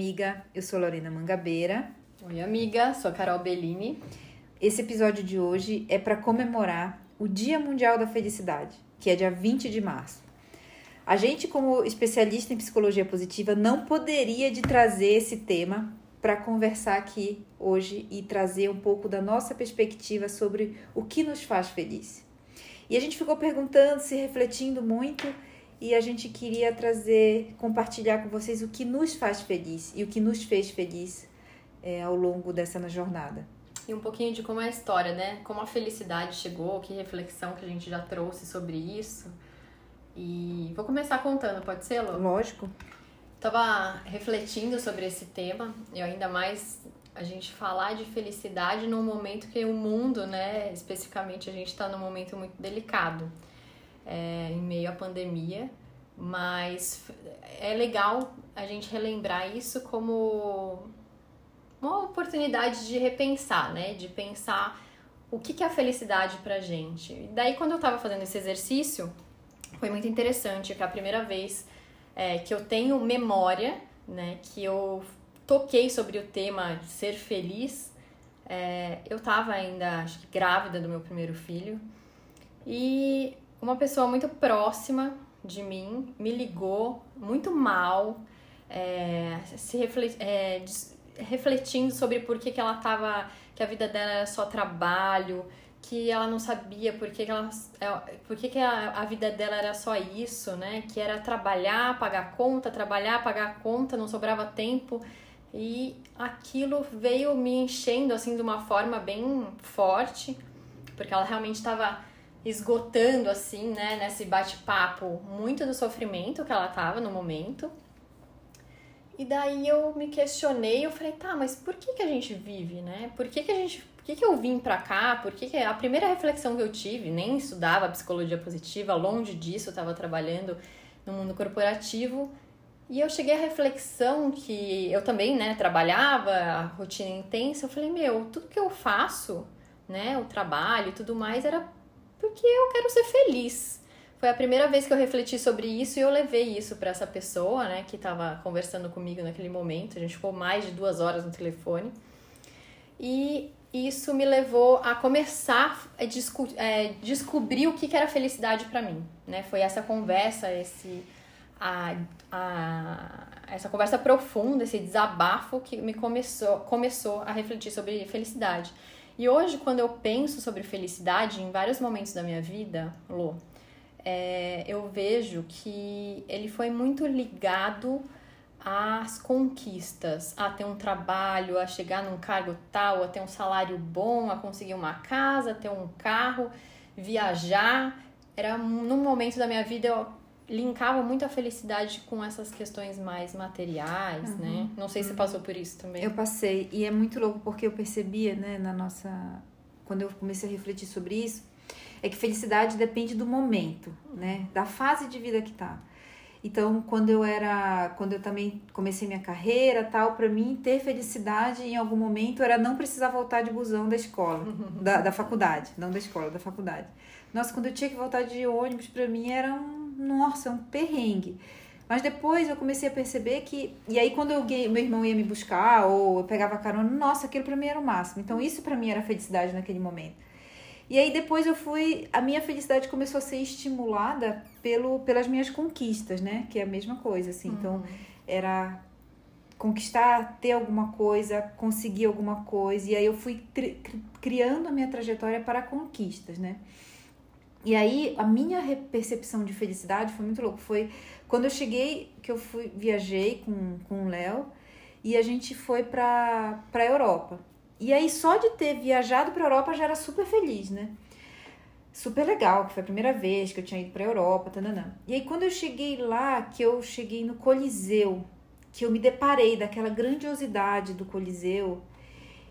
amiga. Eu sou Lorena Mangabeira. Oi, amiga. Sou Carol Bellini. Esse episódio de hoje é para comemorar o Dia Mundial da Felicidade, que é dia 20 de março. A gente, como especialista em psicologia positiva, não poderia de trazer esse tema para conversar aqui hoje e trazer um pouco da nossa perspectiva sobre o que nos faz feliz. E a gente ficou perguntando, se refletindo muito e a gente queria trazer, compartilhar com vocês o que nos faz feliz e o que nos fez feliz é, ao longo dessa jornada. E um pouquinho de como é a história, né? Como a felicidade chegou, que reflexão que a gente já trouxe sobre isso. E vou começar contando, pode ser, Lô? Lógico. Tava refletindo sobre esse tema, e ainda mais a gente falar de felicidade num momento que o mundo, né, especificamente a gente está num momento muito delicado é, em meio à pandemia, mas é legal a gente relembrar isso como uma oportunidade de repensar, né? De pensar o que, que é a felicidade pra gente. E daí, quando eu tava fazendo esse exercício, foi muito interessante, que é a primeira vez é, que eu tenho memória, né? Que eu toquei sobre o tema de ser feliz. É, eu tava ainda, acho que grávida do meu primeiro filho. E uma pessoa muito próxima de mim me ligou muito mal, é, se é, refletindo sobre por que, que ela tava. que a vida dela era só trabalho, que ela não sabia por que, que, ela, é, por que, que a, a vida dela era só isso, né? Que era trabalhar, pagar conta, trabalhar, pagar conta, não sobrava tempo. E aquilo veio me enchendo assim de uma forma bem forte, porque ela realmente estava esgotando assim, né, nesse bate-papo, muito do sofrimento que ela tava no momento. E daí eu me questionei, eu falei, tá, mas por que que a gente vive, né? Por que que a gente, por que que eu vim pra cá? Por que que a primeira reflexão que eu tive, nem estudava psicologia positiva, longe disso, eu tava trabalhando no mundo corporativo, e eu cheguei à reflexão que eu também, né, trabalhava, a rotina intensa, eu falei, meu, tudo que eu faço, né, o trabalho e tudo mais era porque eu quero ser feliz. Foi a primeira vez que eu refleti sobre isso e eu levei isso para essa pessoa, né, que estava conversando comigo naquele momento. A gente ficou mais de duas horas no telefone. E isso me levou a começar a desco é, descobrir o que, que era felicidade para mim, né? Foi essa conversa, esse a, a, essa conversa profunda, esse desabafo que me começou, começou a refletir sobre felicidade. E hoje, quando eu penso sobre felicidade, em vários momentos da minha vida, Lô, é, eu vejo que ele foi muito ligado às conquistas, a ter um trabalho, a chegar num cargo tal, a ter um salário bom, a conseguir uma casa, ter um carro, viajar. Era num momento da minha vida eu linkava muito a felicidade com essas questões mais materiais, uhum, né? Não sei se você passou por isso também. Eu passei, e é muito louco porque eu percebia, né, na nossa. Quando eu comecei a refletir sobre isso, é que felicidade depende do momento, né? Da fase de vida que tá. Então, quando eu era, quando eu também comecei minha carreira, tal, para mim ter felicidade em algum momento era não precisar voltar de busão da escola, da, da faculdade, não da escola, da faculdade. Nossa, quando eu tinha que voltar de ônibus, para mim era um, nossa, um perrengue. Mas depois eu comecei a perceber que. E aí, quando eu, meu irmão ia me buscar, ou eu pegava carona, nossa, aquilo para mim era o máximo. Então, isso para mim era felicidade naquele momento. E aí, depois eu fui. A minha felicidade começou a ser estimulada pelo, pelas minhas conquistas, né? Que é a mesma coisa, assim. Então, uhum. Então, era conquistar, ter alguma coisa, conseguir alguma coisa. E aí, eu fui criando a minha trajetória para conquistas, né? E aí, a minha percepção de felicidade foi muito louco. Foi quando eu cheguei, que eu fui, viajei com, com o Léo e a gente foi pra, pra Europa. E aí, só de ter viajado pra Europa já era super feliz, né? Super legal, que foi a primeira vez que eu tinha ido pra Europa, tananã. E aí, quando eu cheguei lá, que eu cheguei no Coliseu, que eu me deparei daquela grandiosidade do Coliseu,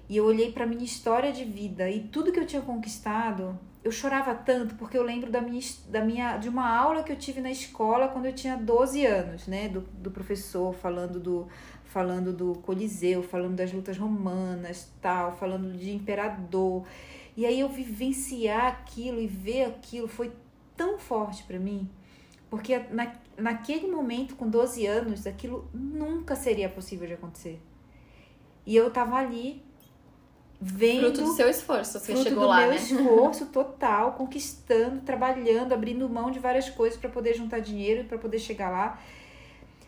e eu olhei para minha história de vida e tudo que eu tinha conquistado, eu chorava tanto porque eu lembro da minha, da minha de uma aula que eu tive na escola quando eu tinha 12 anos, né, do, do professor falando do falando do Coliseu, falando das lutas romanas, tal, falando de imperador. E aí eu vivenciar aquilo e ver aquilo foi tão forte para mim, Porque na, naquele momento, com 12 anos, aquilo nunca seria possível de acontecer. E eu tava ali vendo. Fruto do seu esforço, você fruto chegou do lá, meu né? esforço total, conquistando, trabalhando, abrindo mão de várias coisas para poder juntar dinheiro, para poder chegar lá.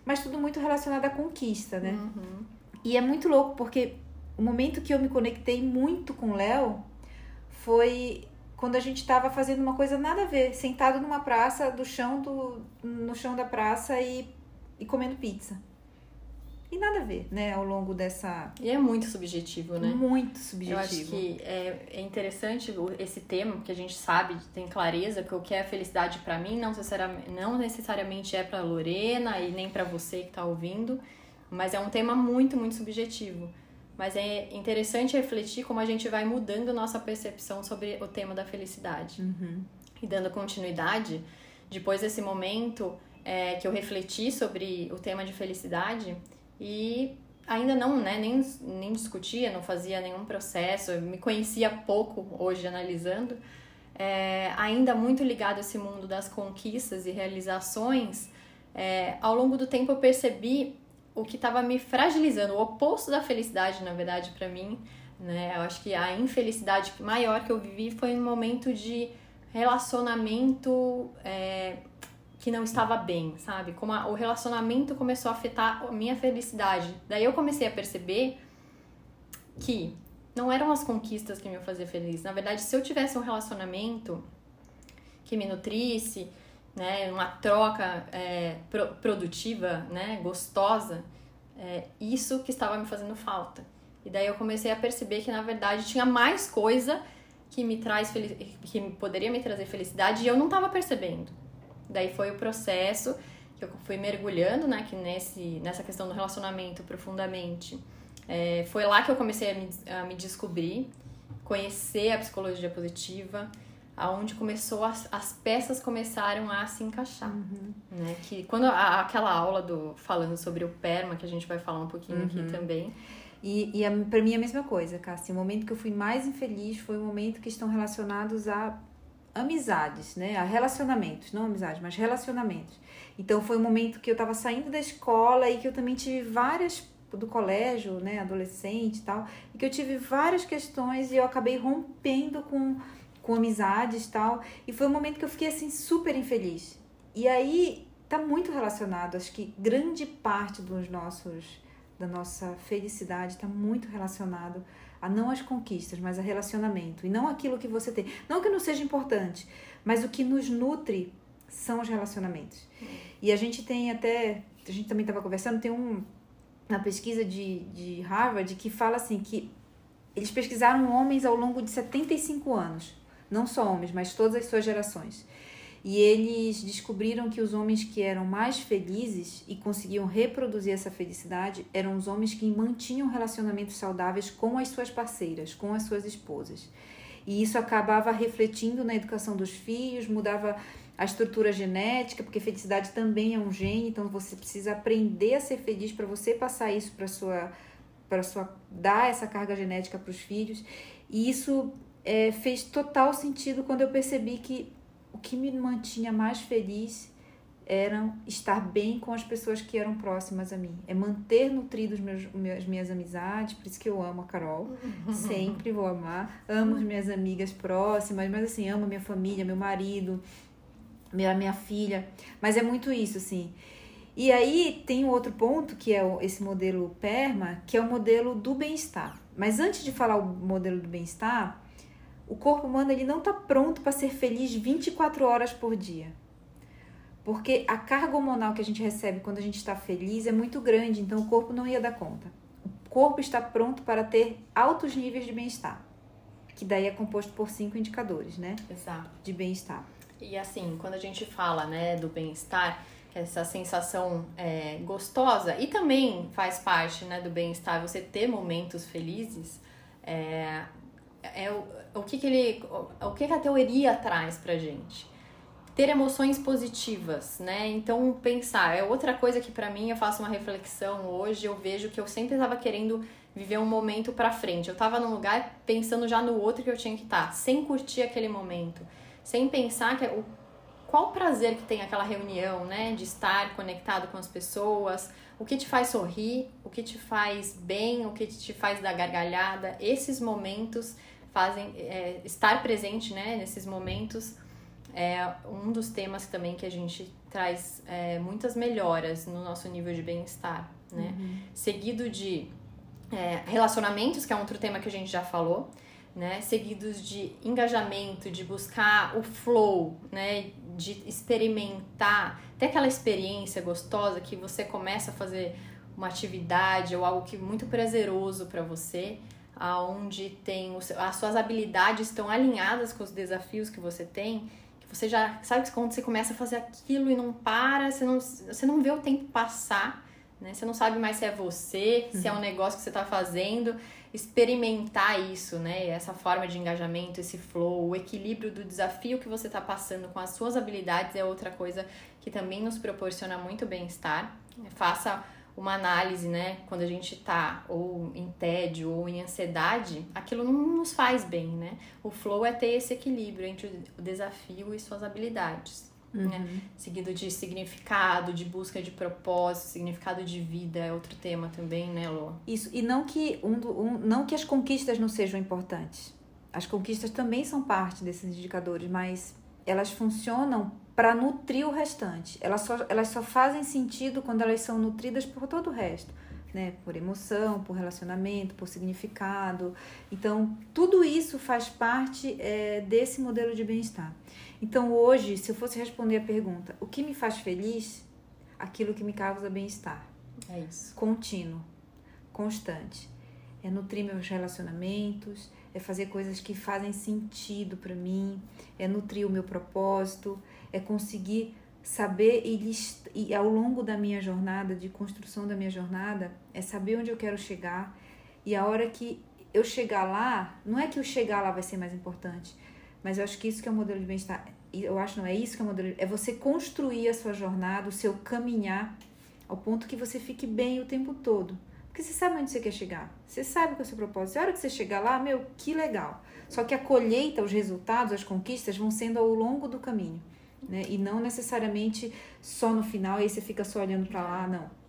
Mas tudo muito relacionado à conquista, né? Uhum. E é muito louco porque o momento que eu me conectei muito com o Léo foi quando a gente estava fazendo uma coisa nada a ver, sentado numa praça do chão do no chão da praça e, e comendo pizza. E nada a ver, né, ao longo dessa E é muito subjetivo, né? muito Eu subjetivo. acho que é, é interessante esse tema, porque a gente sabe, tem clareza que o que é felicidade pra mim não necessariamente, não necessariamente é pra Lorena e nem pra você que tá ouvindo, mas é um tema muito, muito subjetivo. Mas é interessante refletir como a gente vai mudando nossa percepção sobre o tema da felicidade. Uhum. E dando continuidade, depois desse momento é, que eu refleti sobre o tema de felicidade e ainda não, né, nem, nem discutia, não fazia nenhum processo, me conhecia pouco hoje analisando, é, ainda muito ligado a esse mundo das conquistas e realizações, é, ao longo do tempo eu percebi o que estava me fragilizando, o oposto da felicidade, na verdade, para mim, né? Eu acho que a infelicidade maior que eu vivi foi um momento de relacionamento é, que não estava bem, sabe? Como a- o relacionamento começou a afetar a minha felicidade. Daí eu comecei a perceber que não eram as conquistas que me faziam feliz. Na verdade, se eu tivesse um relacionamento que me nutrisse, né, uma troca é, pro- produtiva, né, gostosa, é, isso que estava me fazendo falta. E daí eu comecei a perceber que na verdade tinha mais coisa que me traz que poderia me trazer felicidade e eu não estava percebendo. Daí foi o processo que eu fui mergulhando, né, que nesse nessa questão do relacionamento profundamente. É, foi lá que eu comecei a me, a me descobrir, conhecer a psicologia positiva, aonde começou as, as peças começaram a se encaixar, Uhum. né? Que quando a- aquela aula do falando sobre o perma que a gente vai falar um pouquinho aqui também, E, e a, pra mim é a mesma coisa, Cássia. O momento que eu fui mais infeliz foi o momento que estão relacionados a amizades, né? Relacionamentos, não amizades, mas relacionamentos. Então foi um momento que eu tava saindo da escola e que eu também tive várias do colégio, né, adolescente e tal, e que eu tive várias questões e eu acabei rompendo com com amizades e tal, e foi um momento que eu fiquei assim super infeliz. E aí tá muito relacionado, acho que grande parte dos nossos da nossa felicidade está muito relacionado a não as conquistas, mas a relacionamento. E não aquilo que você tem. Não que não seja importante, mas o que nos nutre são os relacionamentos. E a gente tem até. A gente também estava conversando, tem um, uma pesquisa de, de Harvard que fala assim que eles pesquisaram homens ao longo de 75 anos. Não só homens, mas todas as suas gerações. E eles descobriram que os homens que eram mais felizes e conseguiam reproduzir essa felicidade eram os homens que mantinham relacionamentos saudáveis com as suas parceiras, com as suas esposas. E isso acabava refletindo na educação dos filhos, mudava a estrutura genética, porque felicidade também é um gene, então você precisa aprender a ser feliz para você passar isso para sua para sua dar essa carga genética para os filhos. E isso é, fez total sentido quando eu percebi que o que me mantinha mais feliz era estar bem com as pessoas que eram próximas a mim. É manter nutridos meus, meus, minhas amizades, por isso que eu amo a Carol. Sempre vou amar. Amo as minhas amigas próximas, mas assim, amo minha família, meu marido, minha, minha filha. Mas é muito isso, assim. E aí tem um outro ponto, que é esse modelo PERMA, que é o modelo do bem-estar. Mas antes de falar o modelo do bem-estar, o corpo humano ele não está pronto para ser feliz 24 horas por dia. Porque a carga hormonal que a gente recebe quando a gente está feliz é muito grande, então o corpo não ia dar conta. O corpo está pronto para ter altos níveis de bem-estar, que daí é composto por cinco indicadores, né, exato. de bem-estar. E assim, quando a gente fala, né, do bem-estar, é essa sensação é, gostosa e também faz parte, né, do bem-estar, você ter momentos felizes, é, é o, o que que ele, o, o que que a teoria traz pra gente? Ter emoções positivas, né? Então pensar é outra coisa que pra mim eu faço uma reflexão hoje, eu vejo que eu sempre estava querendo viver um momento pra frente. Eu tava num lugar pensando já no outro que eu tinha que estar, sem curtir aquele momento sem pensar que o qual prazer que tem aquela reunião, né? De estar conectado com as pessoas, o que te faz sorrir, o que te faz bem, o que te faz dar gargalhada. Esses momentos fazem é, estar presente, né? Nesses momentos é um dos temas também que a gente traz é, muitas melhoras no nosso nível de bem-estar, né? Uhum. Seguido de é, relacionamentos, que é outro tema que a gente já falou, né? Seguidos de engajamento, de buscar o flow, né? De experimentar, ter aquela experiência gostosa que você começa a fazer uma atividade ou algo que é muito prazeroso para você, aonde tem as suas habilidades estão alinhadas com os desafios que você tem, que você já sabe que quando você começa a fazer aquilo e não para, você não, você não vê o tempo passar, né? Você não sabe mais se é você, uhum. se é um uhum. negócio que você está fazendo experimentar isso, né? Essa forma de engajamento, esse flow, o equilíbrio do desafio que você está passando com as suas habilidades é outra coisa que também nos proporciona muito bem-estar. Faça uma análise, né? Quando a gente tá ou em tédio ou em ansiedade, aquilo não nos faz bem, né? O flow é ter esse equilíbrio entre o desafio e suas habilidades. Né? Uhum. Né? Seguido de significado, de busca de propósito, significado de vida é outro tema também, né, Lô? Isso, e não que, um, um, não que as conquistas não sejam importantes. As conquistas também são parte desses indicadores, mas elas funcionam para nutrir o restante. Elas só, elas só fazem sentido quando elas são nutridas por todo o resto. Né, por emoção, por relacionamento, por significado. Então, tudo isso faz parte é, desse modelo de bem-estar. Então hoje, se eu fosse responder a pergunta, o que me faz feliz? Aquilo que me causa bem-estar. É isso. Contínuo, constante. É nutrir meus relacionamentos, é fazer coisas que fazem sentido para mim, é nutrir o meu propósito, é conseguir saber e, e ao longo da minha jornada, de construção da minha jornada, é saber onde eu quero chegar e a hora que eu chegar lá, não é que o chegar lá vai ser mais importante, mas eu acho que isso que é o modelo de bem-estar. Eu acho não é isso que é o modelo. É você construir a sua jornada, o seu caminhar, ao ponto que você fique bem o tempo todo. Porque você sabe onde você quer chegar. Você sabe qual é o seu propósito. E a hora que você chegar lá, meu, que legal. Só que a colheita, os resultados, as conquistas vão sendo ao longo do caminho. Né? E não necessariamente só no final, e aí você fica só olhando para lá, não.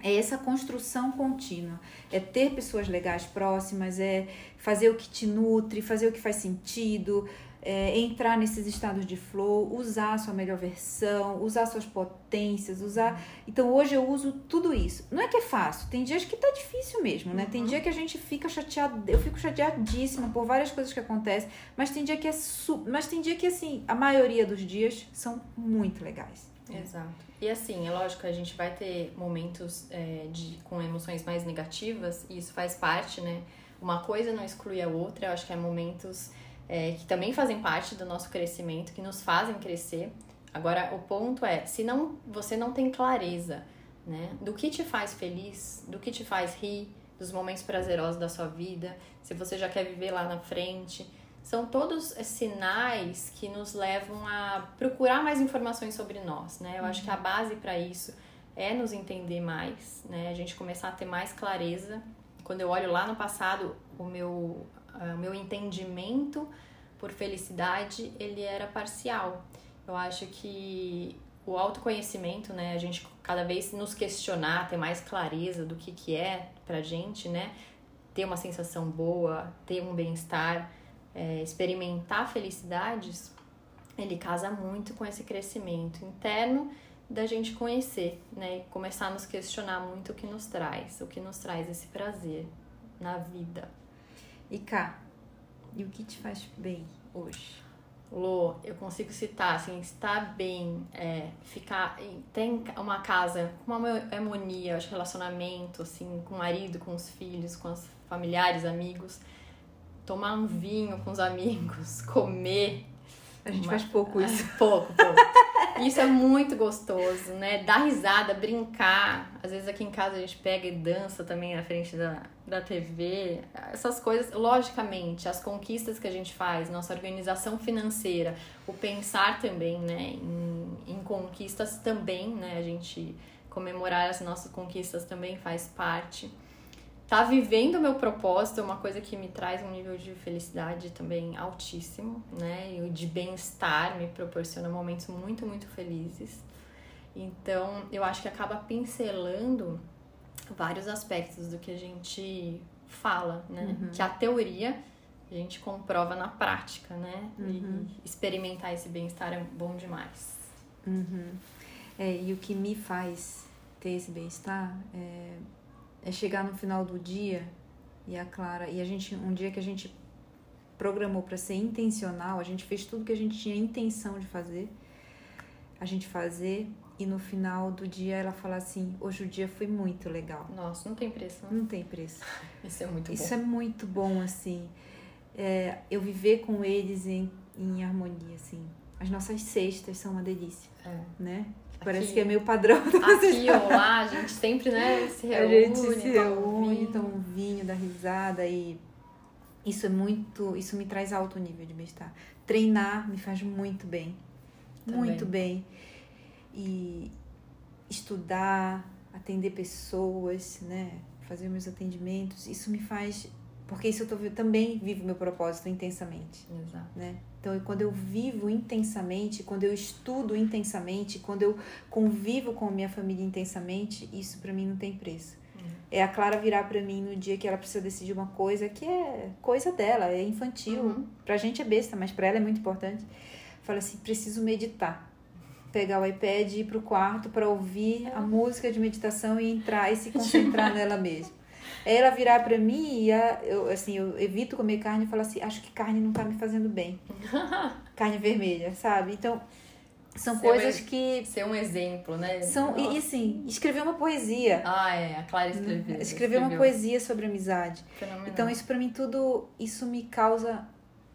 É essa construção contínua. É ter pessoas legais próximas, é fazer o que te nutre, fazer o que faz sentido, é, entrar nesses estados de flow, usar a sua melhor versão, usar suas potências, usar. Então hoje eu uso tudo isso. Não é que é fácil, tem dias que tá difícil mesmo, né? Uhum. Tem dia que a gente fica chateado, eu fico chateadíssima por várias coisas que acontecem, mas tem dia que é su... mas tem dia que assim, a maioria dos dias são muito legais. Exato. E assim, é lógico, a gente vai ter momentos é, de, com emoções mais negativas, e isso faz parte, né? Uma coisa não exclui a outra, eu acho que é momentos é, que também fazem parte do nosso crescimento, que nos fazem crescer. Agora, o ponto é, se não você não tem clareza né, do que te faz feliz, do que te faz rir, dos momentos prazerosos da sua vida, se você já quer viver lá na frente, são todos sinais que nos levam a procurar mais informações sobre nós, né? Eu uhum. acho que a uhum. base para isso é nos entender mais, né? A gente começar a ter mais clareza. Quando eu olho lá no passado, o meu o meu entendimento por felicidade ele era parcial. Eu acho que o autoconhecimento, né, a gente cada vez nos questionar, ter mais clareza do que que é pra gente, né, ter uma sensação boa, ter um bem-estar, é, experimentar felicidades, ele casa muito com esse crescimento interno da gente conhecer, né, e começar a nos questionar muito o que nos traz, o que nos traz esse prazer na vida. E cá, e o que te faz bem hoje? Lô, eu consigo citar, assim, estar bem, é, ficar, tem uma casa com uma harmonia, acho, relacionamento, assim, com o marido, com os filhos, com os familiares, amigos, tomar um vinho com os amigos, comer. A gente uma... faz pouco isso. pouco, pouco. Isso é muito gostoso, né? Dar risada, brincar. Às vezes aqui em casa a gente pega e dança também na frente da, da TV. Essas coisas, logicamente, as conquistas que a gente faz, nossa organização financeira, o pensar também, né, em, em conquistas também, né? A gente comemorar as nossas conquistas também faz parte. Tá vivendo o meu propósito é uma coisa que me traz um nível de felicidade também altíssimo, né? E de bem-estar me proporciona momentos muito, muito felizes. Então, eu acho que acaba pincelando vários aspectos do que a gente fala, né? Uhum. Que a teoria a gente comprova na prática, né? Uhum. E experimentar esse bem-estar é bom demais. Uhum. É, e o que me faz ter esse bem-estar é, é chegar no final do dia e a Clara e a gente um dia que a gente programou para ser intencional, a gente fez tudo que a gente tinha intenção de fazer, a gente fazer e no final do dia ela fala assim: hoje o dia foi muito legal. Nossa, não tem preço. Não, não tem preço. Isso é muito Isso bom. é muito bom, assim. É, eu viver com eles em, em harmonia, assim. As nossas cestas são uma delícia, é. né? Parece aqui, que é meio padrão. Aqui ou lá, a gente sempre, né, se reúne. A gente se reúne, toma um vinho, dá risada e isso é muito, isso me traz alto nível de bem-estar. Treinar me faz muito bem. Também. Muito bem e estudar, atender pessoas, né? Fazer meus atendimentos, isso me faz porque isso eu tô, também vivo meu propósito intensamente, Exato. né? Então, quando eu vivo intensamente, quando eu estudo intensamente, quando eu convivo com a minha família intensamente, isso para mim não tem preço. Uhum. É a Clara virar para mim no dia que ela precisa decidir uma coisa que é coisa dela, é infantil. Uhum. Pra gente é besta, mas para ela é muito importante. Fala assim: preciso meditar pegar o iPad e ir pro quarto para ouvir a música de meditação e entrar e se concentrar nela mesma. Ela virar para mim e a, eu, assim, eu evito comer carne e falar assim, acho que carne não tá me fazendo bem. carne vermelha, sabe? Então, são ser coisas um, que. Ser um exemplo, né? São, e, e assim, escrever uma poesia. Ah, é, a Clara escreveu. Escrever escreveu. uma poesia sobre amizade. Fenomenal. Então, isso para mim tudo, isso me causa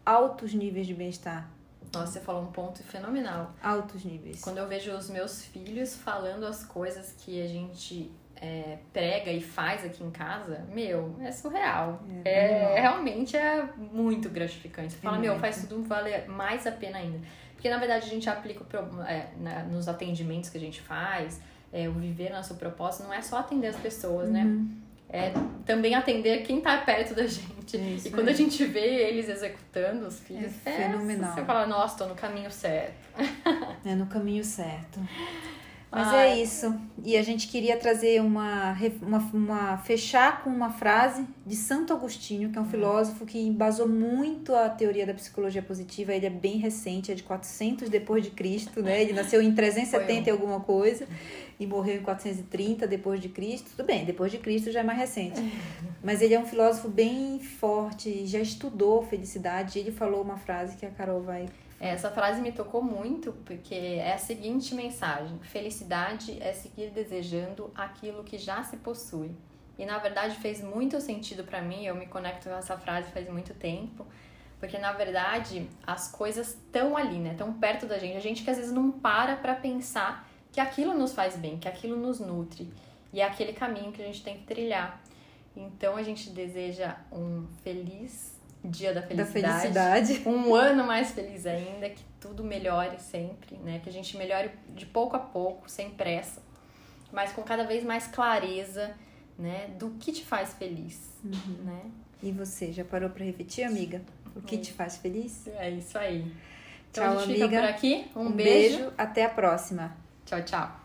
altos níveis de bem-estar. Nossa, você falou um ponto fenomenal. Altos níveis. Quando eu vejo os meus filhos falando as coisas que a gente é, prega e faz aqui em casa, meu, é surreal. É, é realmente é muito gratificante. Você fala, é meu, faz tudo valer mais a pena ainda. Porque na verdade a gente aplica é, na, nos atendimentos que a gente faz, é, o viver nosso propósito não é só atender as pessoas, né? uhum. né? é também atender quem tá perto da gente. Isso, e quando é. a gente vê eles executando os filhos, é, é fenomenal. Você fala, nossa, tô no caminho certo. É no caminho certo. Mas Ai. é isso. E a gente queria trazer uma, uma, uma. fechar com uma frase de Santo Agostinho, que é um uhum. filósofo que embasou muito a teoria da psicologia positiva. Ele é bem recente, é de 400 depois de Cristo, né? Ele nasceu em 370 e alguma coisa e morreu em 430 depois de Cristo. Tudo bem, depois de Cristo já é mais recente. Mas ele é um filósofo bem forte, já estudou felicidade. E ele falou uma frase que a Carol vai essa frase me tocou muito porque é a seguinte mensagem: felicidade é seguir desejando aquilo que já se possui. E na verdade fez muito sentido para mim, eu me conecto com essa frase faz muito tempo, porque na verdade as coisas estão ali, né? Tão perto da gente. A gente que às vezes não para para pensar que aquilo nos faz bem, que aquilo nos nutre. E é aquele caminho que a gente tem que trilhar. Então a gente deseja um feliz dia da felicidade, da felicidade. Um ano mais feliz ainda, que tudo melhore sempre, né? Que a gente melhore de pouco a pouco, sem pressa, mas com cada vez mais clareza, né? Do que te faz feliz, uhum. né? E você, já parou para repetir, amiga? O que é. te faz feliz? É isso aí. Então tchau, a gente amiga. fica por aqui. Um, um beijo. beijo. Até a próxima. Tchau, tchau.